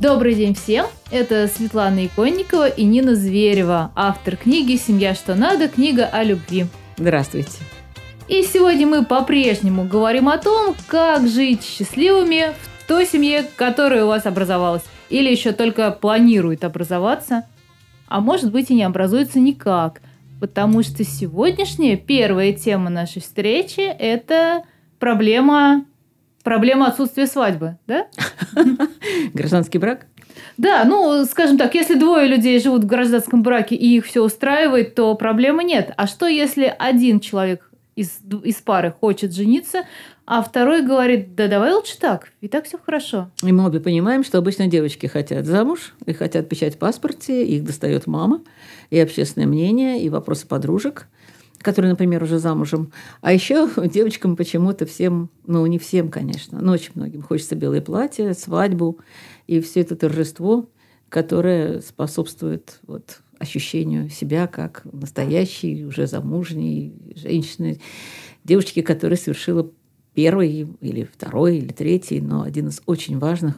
Добрый день всем! Это Светлана Иконникова и Нина Зверева, автор книги «Семья, что надо. Книга о любви». Здравствуйте. И сегодня мы по-прежнему говорим о том, как жить счастливыми в той семье, которая у вас образовалась. Или еще только планирует образоваться. А может быть и не образуется никак. Потому что сегодняшняя первая тема нашей встречи – это проблема Проблема отсутствия свадьбы, да? Гражданский брак? Да, ну, скажем так, если двое людей живут в гражданском браке и их все устраивает, то проблемы нет. А что, если один человек из, из пары хочет жениться, а второй говорит, да давай лучше так, и так все хорошо. И мы обе понимаем, что обычно девочки хотят замуж и хотят печать в паспорте, их достает мама, и общественное мнение, и вопросы подружек – которые, например, уже замужем. А еще девочкам почему-то всем, ну не всем, конечно, но очень многим хочется белое платье, свадьбу и все это торжество, которое способствует вот, ощущению себя как настоящей, уже замужней женщины, девочки, которая совершила первый или второй или третий, но один из очень важных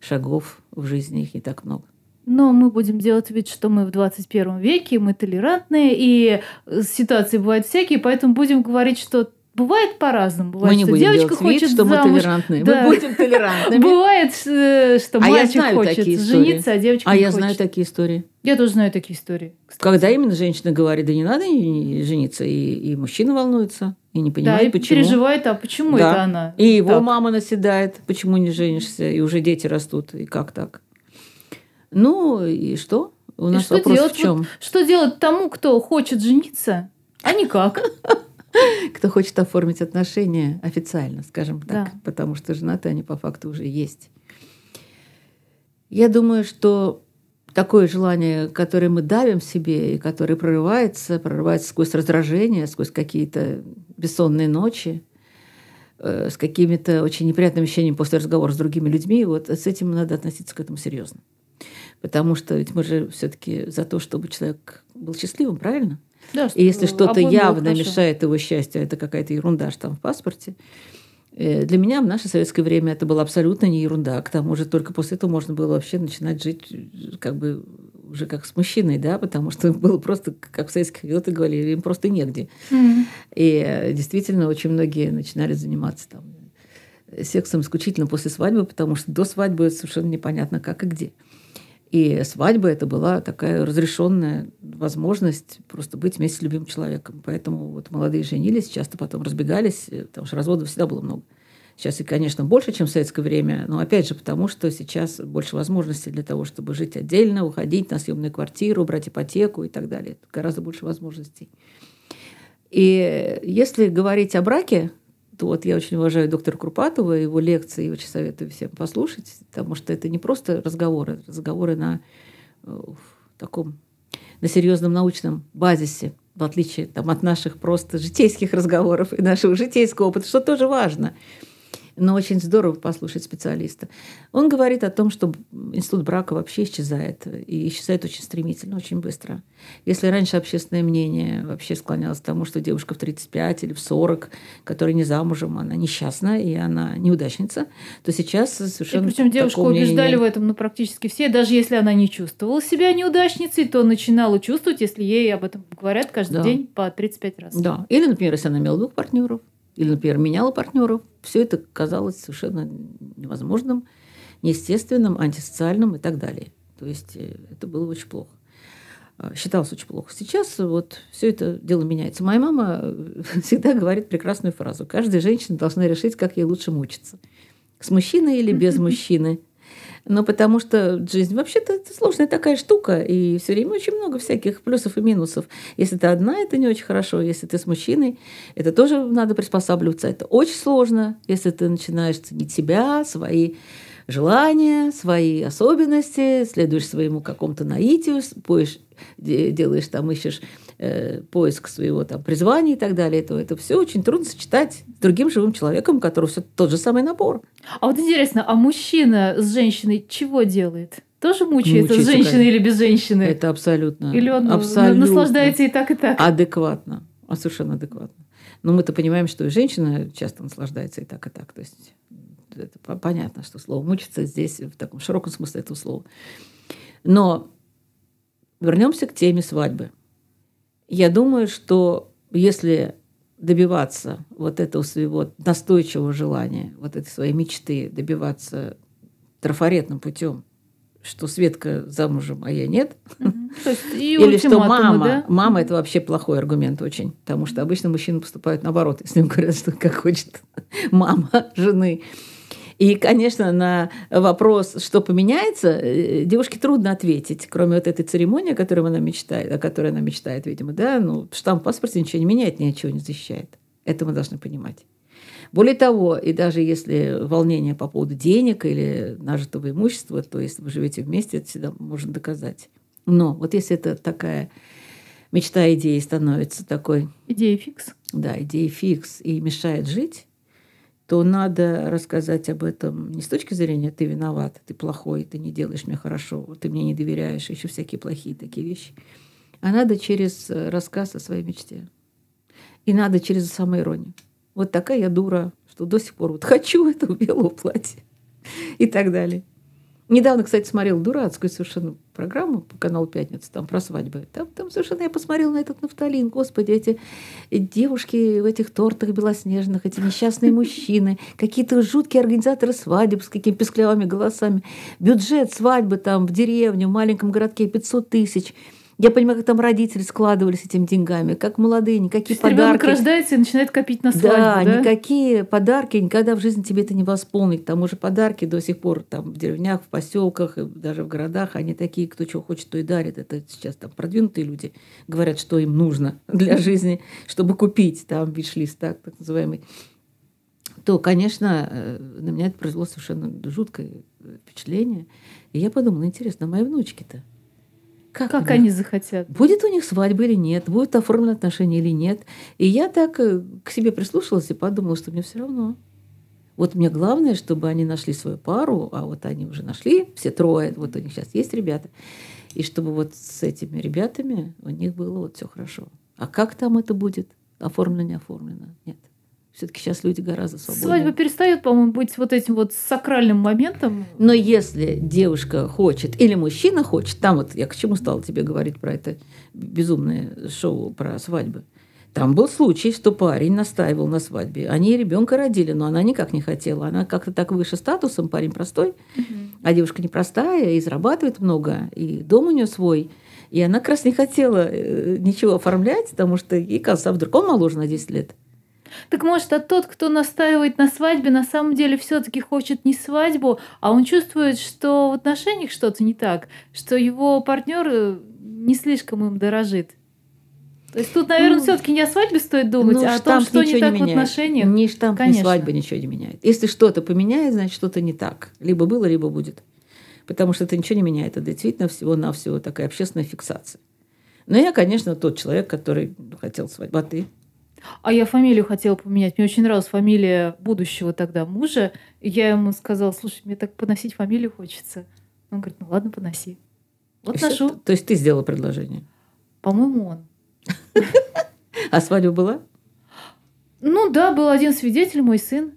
шагов в жизни, их не так много. Но мы будем делать вид, что мы в 21 веке, мы толерантные, и ситуации бывают всякие, поэтому будем говорить, что Бывает по-разному. Бывает, мы не что будем девочка хочет вид, что замуж. мы толерантные. Да. Мы будем толерантными. Бывает, э, что а мальчик хочет жениться, а девочка А не я хочет. знаю такие истории. Я тоже знаю такие истории. кстати. Когда именно женщина говорит, да не надо жениться, и, и мужчина волнуется, и не Да, понимает, и почему. переживает, а почему Да. это она? И его так? мама наседает, почему не женишься, и уже дети растут, и как так? Ну, и что? У И нас что вопрос делать? в чем? Вот что делать тому, кто хочет жениться, а никак? Кто хочет оформить отношения официально, скажем так, Да. потому что женаты они по факту уже есть. Я думаю, что такое желание, которое мы давим себе и которое прорывается, прорывается сквозь раздражение, сквозь какие-то бессонные ночи, э, с какими-то очень неприятными ощущениями после разговора с другими людьми, вот с этим надо относиться к этому серьезно. Потому что ведь мы же все-таки за то, чтобы человек был счастливым, правильно? Да, И если что-то явно мешает его счастью, а это какая-то ерунда что там в паспорте, э, для меня в наше советское время это было абсолютно не ерунда. К тому же только после этого можно было вообще начинать жить э, как бы уже как с мужчиной, да, потому что было просто, как в советских анекдотах говорили, им просто негде. Мгм. И э, действительно очень многие начинали заниматься там сексом исключительно после свадьбы, потому что до свадьбы совершенно непонятно как и где. И свадьба это была такая разрешенная возможность просто быть вместе с любимым человеком. Поэтому вот молодые женились, часто потом разбегались, э, потому что разводов всегда было много. Сейчас и, конечно, больше, чем в советское время, но опять же потому, что сейчас больше возможностей для того, чтобы жить отдельно, уходить на съемную квартиру, брать ипотеку и так далее. Гораздо больше возможностей. И если говорить о браке, то вот я очень уважаю доктора Курпатова, его лекции, очень советую всем послушать, потому что это не просто разговоры, разговоры на э, таком на серьезном научном базисе, в отличие там, от наших просто житейских разговоров и нашего житейского опыта, что тоже важно. Но очень здорово послушать специалиста. Он говорит о том, что институт брака вообще исчезает. И исчезает очень стремительно, очень быстро. Если раньше общественное мнение вообще склонялось к тому, что девушка в 35 или в 40, которая не замужем, она несчастна и она неудачница, то сейчас И совершенно причем девушку мнения убеждали нет. в этом ну, практически все. Даже если она не чувствовала себя неудачницей, то начинала чувствовать, если ей об этом говорят каждый Да. день по 35 раз. Да. Или, например, если она имела двух партнеров, или, например, меняла партнеров, все это казалось совершенно невозможным, неестественным, антисоциальным и так далее. То есть э, это было очень плохо. А, Считалось очень плохо. Сейчас вот все это дело меняется. Моя мама э, всегда говорит прекрасную фразу. Каждая женщина должна решить, как ей лучше мучиться. С мужчиной или без мужчины. Но потому что жизнь вообще-то сложная такая штука, и все время очень много всяких плюсов и минусов. Если ты одна, это не очень хорошо. Если ты с мужчиной, это тоже надо приспосабливаться. Это очень сложно, если ты начинаешь ценить себя, свои желания, свои особенности, следуешь своему какому-то наитию, поешь, де- делаешь там, ищешь э, поиск своего там призвания и так далее, то это все очень трудно сочетать с другим живым человеком, у которого все тот же самый набор. А вот интересно, а мужчина с женщиной чего делает? Тоже мучается, Мучается, с женщиной или без женщины? Это абсолютно, Или он абсолютно наслаждается и так, и так? адекватно, а совершенно адекватно. Но мы-то понимаем, что и женщина часто наслаждается и так, и так. То есть это понятно, что слово мучиться здесь в таком широком смысле этого слова. Но вернемся к теме свадьбы. Я думаю, что если добиваться вот этого своего настойчивого желания, вот этой своей мечты, добиваться трафаретным путем, что Светка замужем, а я нет. Или что мама, да? мама это вообще плохой аргумент очень, потому что обычно мужчины поступают наоборот, если им говорят, что как хочет мама жены. И, конечно, на вопрос, что поменяется, э, девушке трудно ответить, кроме вот этой церемонии, о которой она мечтает, о которой она мечтает, видимо, да, ну, штамп в паспорте ничего не меняет, ничего не защищает. Это мы должны понимать. Более того, и даже если волнение по поводу денег или нажитого имущества, то если вы живете вместе, это всегда можно доказать. Но вот если это такая мечта идеи становится такой... Идея фикс. Да, идея фикс и мешает жить, то надо рассказать об этом не с точки зрения «ты виноват, ты плохой, ты не делаешь мне хорошо, ты мне не доверяешь», еще всякие плохие такие вещи. А надо через рассказ о своей мечте. И надо через самоиронию. Вот такая я дура, что до сих пор вот хочу это белое платье и так далее. Недавно, кстати, смотрел дурацкую совершенно программу по каналу «Пятница», там про свадьбы. Там, там совершенно я посмотрела на этот нафталин. Господи, эти девушки в этих тортах белоснежных, эти несчастные мужчины, какие-то жуткие организаторы свадеб с какими песклявыми голосами. Бюджет свадьбы там в деревне, в маленьком городке 500 тысяч – я понимаю, как там родители складывались этими деньгами, как молодые, никакие То подарки. Ребенок рождается и начинает копить на свадьбу, да? Да, никакие подарки никогда в жизни тебе это не восполнить. К тому же подарки до сих пор там в деревнях, в поселках, даже в городах, они такие, кто чего хочет, то и дарит. Это сейчас там продвинутые люди говорят, что им нужно для жизни, чтобы купить там виш-лист, так, так называемый то, конечно, э, на меня это произвело совершенно жуткое впечатление. И я подумала, интересно, а мои внучки-то? Как, как они захотят? Будет у них свадьба или нет, будут оформлены отношения или нет. И я так э, к себе прислушалась и подумала, что мне все равно. Вот мне главное, чтобы они нашли свою пару, а вот они уже нашли, все трое, вот у них сейчас есть ребята, и чтобы вот с этими ребятами у них было вот все хорошо. А как там это будет? Оформлено, не оформлено? Нет. Все-таки сейчас люди гораздо свободнее. Свадьба перестает, по-моему, быть вот этим вот сакральным моментом. Но если девушка хочет или мужчина хочет, там вот я к чему стала тебе говорить про это безумное шоу про свадьбы. Там был случай, что парень настаивал на свадьбе. Они ребенка родили, но она никак не хотела. Она как-то так выше статусом, парень простой, угу. а девушка непростая и зарабатывает много, и дом у нее свой. И она как раз не хотела э, ничего оформлять, потому что ей казалось, а вдруг он моложе на 10 лет. Так может, а тот, кто настаивает на свадьбе, на самом деле все-таки хочет не свадьбу, а он чувствует, что в отношениях что-то не так, что его партнер э, не слишком им дорожит. То есть тут, наверное, ну, все-таки не о свадьбе стоит думать, ну, а о том, что не так не в отношениях. Ни штамп, Конечно. ни свадьба ничего не меняет. Если что-то поменяет, значит, что-то не так. Либо было, либо будет. Потому что это ничего не меняет. Это действительно всего-навсего такая общественная фиксация. Но я, конечно, тот человек, который хотел свадьбу. А ты? А я фамилию хотела поменять. Мне очень нравилась фамилия будущего тогда мужа. И я ему сказала, слушай, мне так поносить фамилию хочется. Он говорит, ну ладно, поноси. Вот Все, ношу. То есть ты сделала предложение? По-моему, он. А свадьба была? Ну да, был один свидетель, мой сын.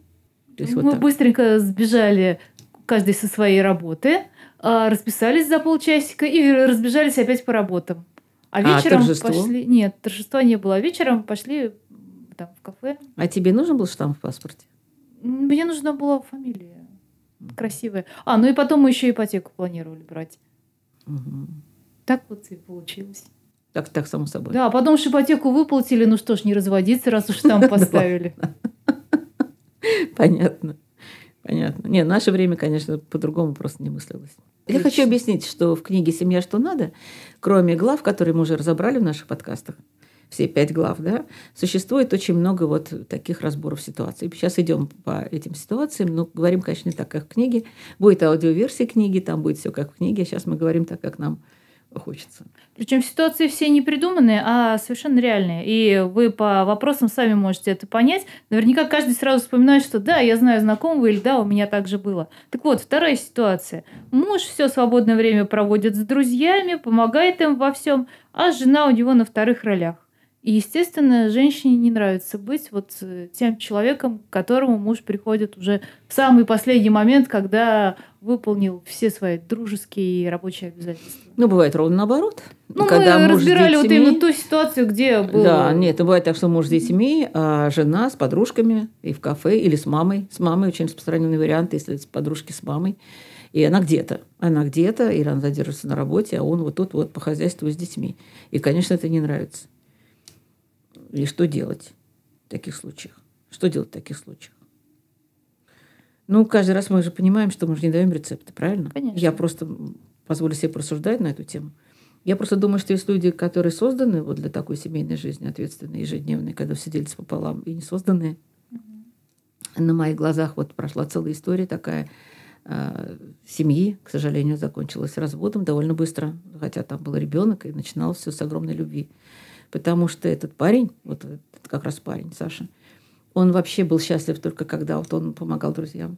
Мы быстренько сбежали, каждый со своей работы, а, расписались за полчасика и разбежались опять по работам. А, а вечером а, пошли... Нет, торжества не было. А вечером пошли там в кафе. А тебе нужен был штамп в паспорте? Мне нужна была фамилия красивая. А, ну и потом мы еще ипотеку планировали брать. Угу. Так вот и получилось. Так, так, само собой. Да, потом же ипотеку выплатили, ну что ж, не разводиться, раз уж там поставили. Понятно. Понятно. Не, наше время, конечно, по-другому просто не мыслилось. Я хочу объяснить, что в книге «Семья. Что надо», кроме глав, которые мы уже разобрали в наших подкастах, все пять глав, да, существует очень много вот таких разборов ситуаций. Сейчас идем по этим ситуациям, но говорим, конечно, не так, как в книге. Будет аудиоверсия книги, там будет все как в книге. Сейчас мы говорим так, как нам хочется. Причем ситуации все не придуманные, а совершенно реальные. И вы по вопросам сами можете это понять. Наверняка каждый сразу вспоминает, что да, я знаю знакомого, или да, у меня так же было. Так вот, вторая ситуация. Муж все свободное время проводит с друзьями, помогает им во всем, а жена у него на вторых ролях. И, естественно, женщине не нравится быть вот э, тем человеком, к которому муж приходит уже в самый последний момент, когда выполнил все свои дружеские и рабочие обязательства. Ну, бывает ровно наоборот. Ну, когда мы разбирали вот именно ту ситуацию, где было... Да, нет, бывает так, что муж с детьми, а жена с подружками и в кафе, или с мамой. С мамой очень распространенный вариант, если с подружки с мамой. И она где-то. Она где-то, или она задерживается на работе, а он вот тут вот по хозяйству с детьми. И, конечно, это не нравится. И что делать в таких случаях? Что делать в таких случаях? Ну, каждый раз мы же понимаем, что мы же не даем рецепты, правильно? Конечно. Я просто позволю себе просуждать на эту тему. Я просто думаю, что есть люди, которые созданы вот для такой семейной жизни, ответственной, ежедневной, когда все делятся пополам, и не созданные. Mm-hmm. На моих глазах вот прошла целая история такая э, семьи, к сожалению, закончилась разводом довольно быстро, хотя там был ребенок, и начиналось все с огромной любви. Потому что этот парень, вот этот как раз парень, Саша, он вообще был счастлив только когда вот он помогал друзьям.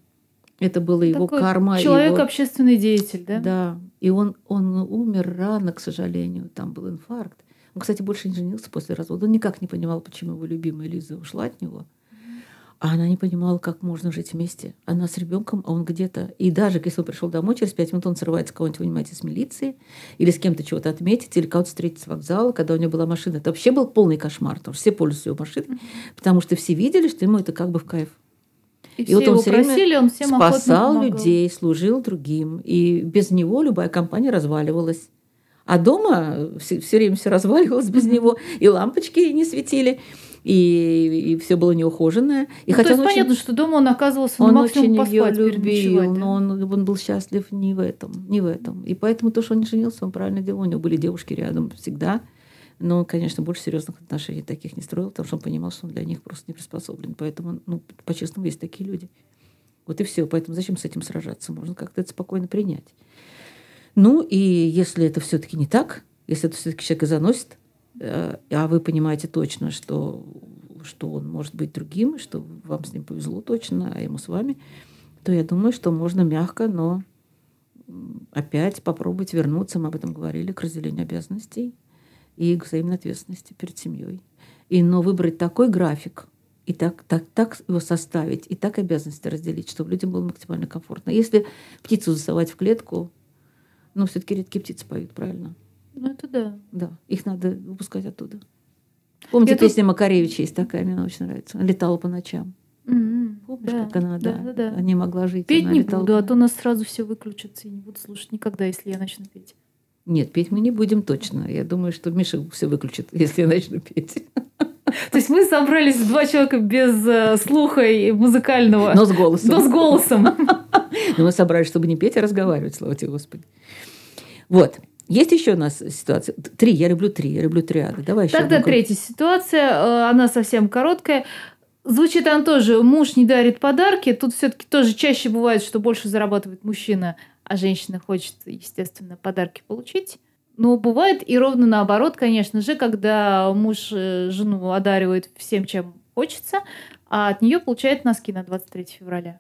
Это было его Такой карма. Человек его... общественный деятель, да? Да. И он, он умер рано, к сожалению. Там был инфаркт. Он, кстати, больше не женился после развода. Он никак не понимал, почему его любимая Лиза ушла от него. А она не понимала, как можно жить вместе. Она с ребенком, а он где-то. И даже если он пришел домой, через пять минут он срывается кого-нибудь вынимать из милиции, или с кем-то чего-то отметить, или кого-то встретить с вокзала, когда у него была машина. Это вообще был полный кошмар, потому что все пользуются его машиной, потому что все видели, что ему это как бы в кайф. И, и вот он все просили, он всем спасал людей, служил другим. И без него любая компания разваливалась. А дома все, все время все разваливалось без него, и лампочки не светили и, и все было неухоженное. И ну, хотя то есть понятно, очень, что дома он оказывался он на максимум очень поспать ее любил, но он, он был счастлив не в этом, не в этом. И поэтому то, что он не женился, он правильно делал. У него были девушки рядом всегда. Но он, конечно, больше серьезных отношений таких не строил, потому что он понимал, что он для них просто не приспособлен. Поэтому, ну, по-честному, есть такие люди. Вот и все. Поэтому зачем с этим сражаться? Можно как-то это спокойно принять. Ну, и если это все-таки не так, если это все-таки человек заносит, а вы понимаете точно, что, что он может быть другим, что вам с ним повезло точно, а ему с вами, то я думаю, что можно мягко, но опять попробовать вернуться, мы об этом говорили, к разделению обязанностей и к взаимной ответственности перед семьей. И, но выбрать такой график, и так, так, так его составить, и так обязанности разделить, чтобы людям было максимально комфортно. Если птицу засовать в клетку, ну, все-таки редкие птицы поют, правильно? Ну, это да. Да, их надо выпускать оттуда. Помните, Я песня тут... Макаревича есть такая, мне очень нравится. Она летала по ночам. Mm-hmm. Помнишь, да, как она, да, да, да. не могла жить. Петь она не буду, по... а то нас сразу все выключится и не буду слушать никогда, если я начну петь. Нет, петь мы не будем точно. Я думаю, что Миша все выключит, если я начну петь. То есть мы собрались два человека без э, слуха и музыкального. Но с голосом. Но с голосом. Но мы собрались, чтобы не петь, а разговаривать, слава тебе, Господи. Вот. Есть еще у нас ситуация? Три, я люблю три, я люблю триады. Давай еще. Тогда третья ситуация, э, она совсем короткая. Звучит она тоже, муж не дарит подарки. Тут все-таки тоже чаще бывает, что больше зарабатывает мужчина, а женщина хочет, естественно, подарки получить. Но бывает и ровно наоборот, конечно же, когда муж э, жену одаривает всем, чем хочется, а от нее получает носки на 23 февраля.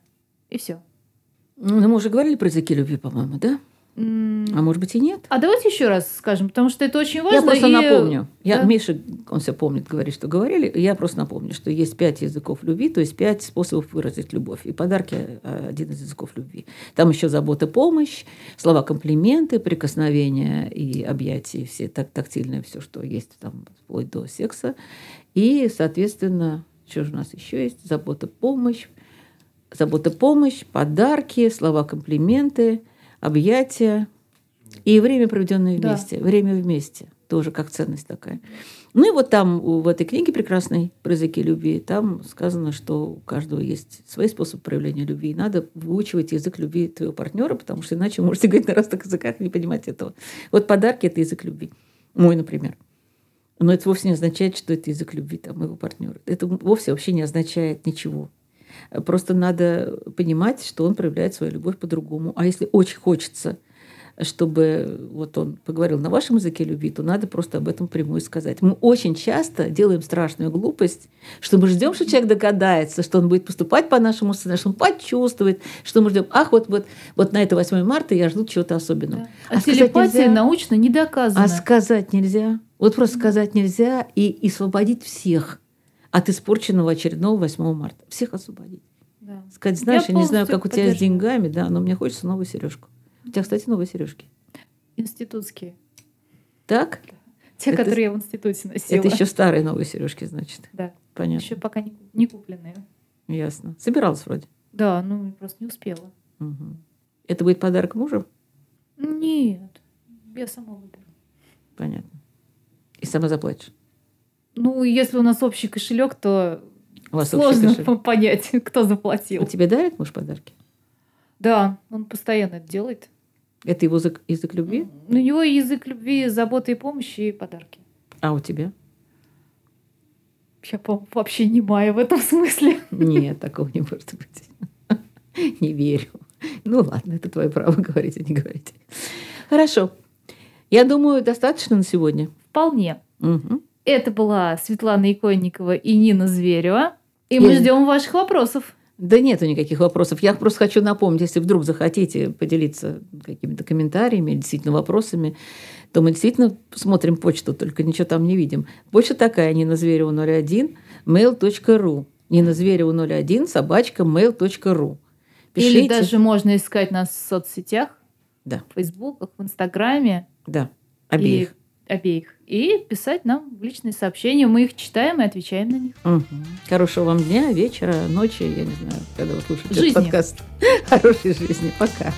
И все. Ну, мы уже говорили про языки любви, по-моему, да? А может быть и нет? А давайте еще раз скажем, потому что это очень важно. Я просто и... напомню. Я, да? Миша, он все помнит, говорит, что говорили. Я просто напомню, что есть пять языков любви, то есть пять способов выразить любовь. И подарки э, – один из языков любви. Там еще забота, помощь, слова комплименты, прикосновения и объятия, все так, тактильное, все, что есть там, вплоть до секса. И, соответственно, что же у нас еще есть? Забота, помощь, забота, помощь, подарки, слова комплименты – объятия и время, проведенное вместе. Да. Время вместе. Тоже как ценность такая. Ну и вот там в этой книге прекрасной про языки любви, там сказано, что у каждого есть свой способ проявления любви. И надо выучивать язык любви твоего партнера, потому что иначе можете говорить на разных языках и не понимать этого. Вот подарки – это язык любви. Мой, например. Но это вовсе не означает, что это язык любви там, моего партнера. Это вовсе вообще не означает ничего. Просто надо понимать, что он проявляет свою любовь по-другому. А если очень хочется, чтобы вот он поговорил на вашем языке любви, то надо просто об этом прямую сказать. Мы очень часто делаем страшную глупость, что мы ждем, что человек догадается, что он будет поступать по нашему сценарию, что он почувствует, что мы ждем, ах, вот, вот, вот на это 8 марта я жду чего-то особенного. Да. А, а телепатия научно не доказана. А сказать нельзя. Вот просто сказать нельзя и, и освободить всех от испорченного очередного 8 марта. Всех освободить. Да. Сказать, знаешь, я, Я не знаю, как у тебя с деньгами, да, но мне хочется новую сережку. У тебя, кстати, новые сережки. Институтские. Так? Те, Это- которые я в институте носила. Это еще старые новые сережки, значит. Да. Понятно. Еще пока не, не купленные. Ясно. Собиралась вроде. Да, ну просто не успела. Мгм. Это будет подарок мужу? Нет, я сама выберу. Понятно. И сама заплатишь. Ну, если у нас общий кошелек, то У вас сложно понять, кто заплатил. тебе дарит муж подарки? Да, он постоянно это делает. Это его язык, язык любви? У него язык любви, заботы и помощи и подарки. А у тебя? Я, по вообще не мая в этом смысле. Нет, такого не может быть. Не верю. Ну ладно, это твое право говорить, а не говорить. Хорошо. Я думаю, достаточно на сегодня. Вполне. Мгм. Это была Светлана Иконникова и Нина Зверева. И мы ждем ваших вопросов. Да нету никаких вопросов. Я просто хочу напомнить, если вдруг захотите поделиться какими-то комментариями, действительно вопросами, то мы действительно смотрим почту, только ничего там не видим. Почта такая, Нина Зверева 01, mail.ru. Нина Зверева 01, собачка, mail.ru. Пишите. Или даже можно искать нас в соцсетях, Да, в Фейсбуках, в Инстаграме. да, обеих. И, обеих. И писать нам в личные сообщения. Мы их читаем и отвечаем на них. Мгм. Хорошего вам дня, вечера, ночи, я не знаю, когда вы слушаете Жизни. этот подкаст. Хорошей жизни. Пока.